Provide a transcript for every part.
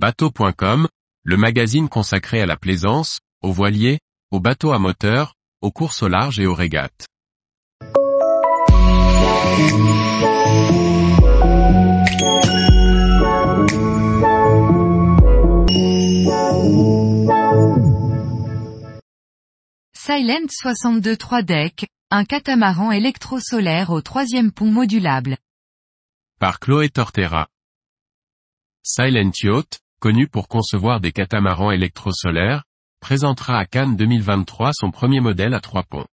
Bateau.com, le magazine consacré à la plaisance, aux voiliers, aux bateaux à moteur, aux courses au large et aux régates. Silent 62 3 deck, un catamaran électro-solaire au troisième pont modulable. Par Chloé Tortera. Silent Yacht, connu pour concevoir des catamarans électrosolaires, présentera à Cannes 2023 son premier modèle à trois ponts.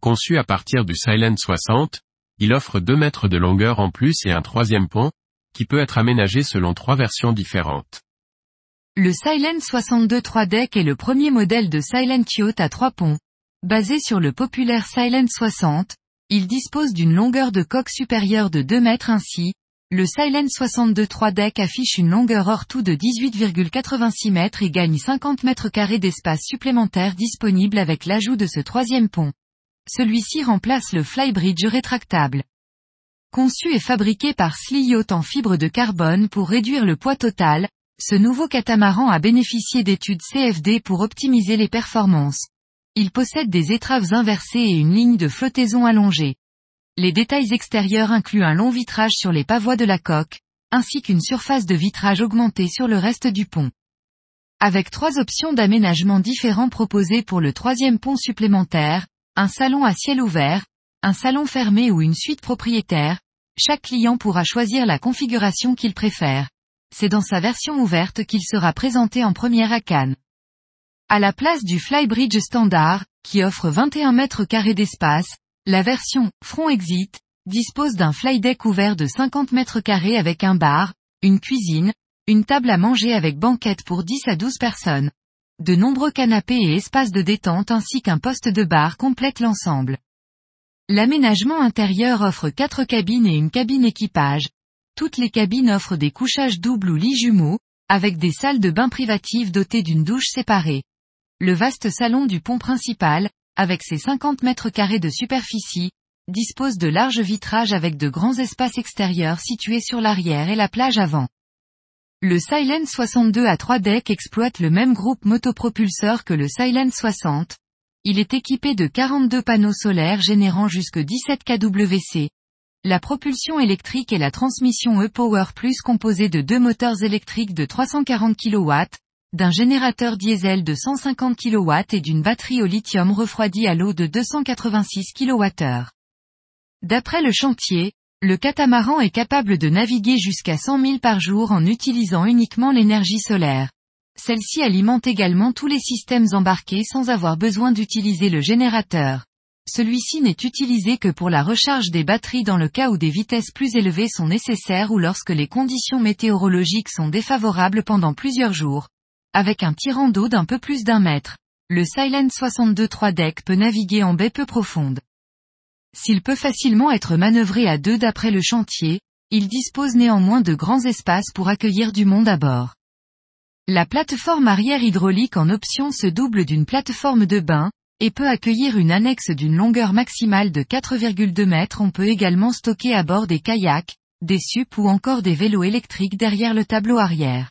Conçu à partir du Silent 60, il offre 2 mètres de longueur en plus et un troisième pont, qui peut être aménagé selon trois versions différentes. Le Silent 62 3 deck est le premier modèle de Silent Yacht à trois ponts. Basé sur le populaire Silent 60, il dispose d'une longueur de coque supérieure de 2 mètres ainsi, le Silent 62 3 deck affiche une longueur hors tout de 18,86 mètres et gagne 50 mètres carrés d'espace supplémentaire disponible avec l'ajout de ce troisième pont. Celui-ci remplace le flybridge rétractable. Conçu et fabriqué par Yacht en fibre de carbone pour réduire le poids total, ce nouveau catamaran a bénéficié d'études CFD pour optimiser les performances. Il possède des étraves inversées et une ligne de flottaison allongée. Les détails extérieurs incluent un long vitrage sur les pavois de la coque, ainsi qu'une surface de vitrage augmentée sur le reste du pont. Avec trois options d'aménagement différents proposées pour le troisième pont supplémentaire, un salon à ciel ouvert, un salon fermé ou une suite propriétaire, chaque client pourra choisir la configuration qu'il préfère. C'est dans sa version ouverte qu'il sera présenté en première à Cannes. À la place du Flybridge standard, qui offre 21 mètres carrés d'espace, la version Front Exit dispose d'un flydeck ouvert de 50 mètres carrés avec un bar, une cuisine, une table à manger avec banquette pour 10 à 12 personnes. De nombreux canapés et espaces de détente ainsi qu'un poste de bar complètent l'ensemble. L'aménagement intérieur offre quatre cabines et une cabine équipage. Toutes les cabines offrent des couchages doubles ou lits jumeaux, avec des salles de bain privatives dotées d'une douche séparée. Le vaste salon du pont principal, avec ses 50 mètres carrés de superficie, dispose de larges vitrages avec de grands espaces extérieurs situés sur l'arrière et la plage avant. Le Silent 62 à 3 decks exploite le même groupe motopropulseur que le Silent 60. Il est équipé de 42 panneaux solaires générant jusque 17 kWc. La propulsion électrique et la transmission E-Power Plus composée de deux moteurs électriques de 340 kW, d'un générateur diesel de 150 kW et d'une batterie au lithium refroidie à l'eau de 286 kWh. D'après le chantier, le catamaran est capable de naviguer jusqu'à 100 000 par jour en utilisant uniquement l'énergie solaire. Celle-ci alimente également tous les systèmes embarqués sans avoir besoin d'utiliser le générateur. Celui-ci n'est utilisé que pour la recharge des batteries dans le cas où des vitesses plus élevées sont nécessaires ou lorsque les conditions météorologiques sont défavorables pendant plusieurs jours. Avec un tirant d'eau d'un peu plus d'un mètre, le Silent 62 3 deck peut naviguer en baie peu profonde. S'il peut facilement être manœuvré à deux d'après le chantier, il dispose néanmoins de grands espaces pour accueillir du monde à bord. La plateforme arrière hydraulique en option se double d'une plateforme de bain, et peut accueillir une annexe d'une longueur maximale de 4,2 mètres. On peut également stocker à bord des kayaks, des SUP ou encore des vélos électriques derrière le tableau arrière.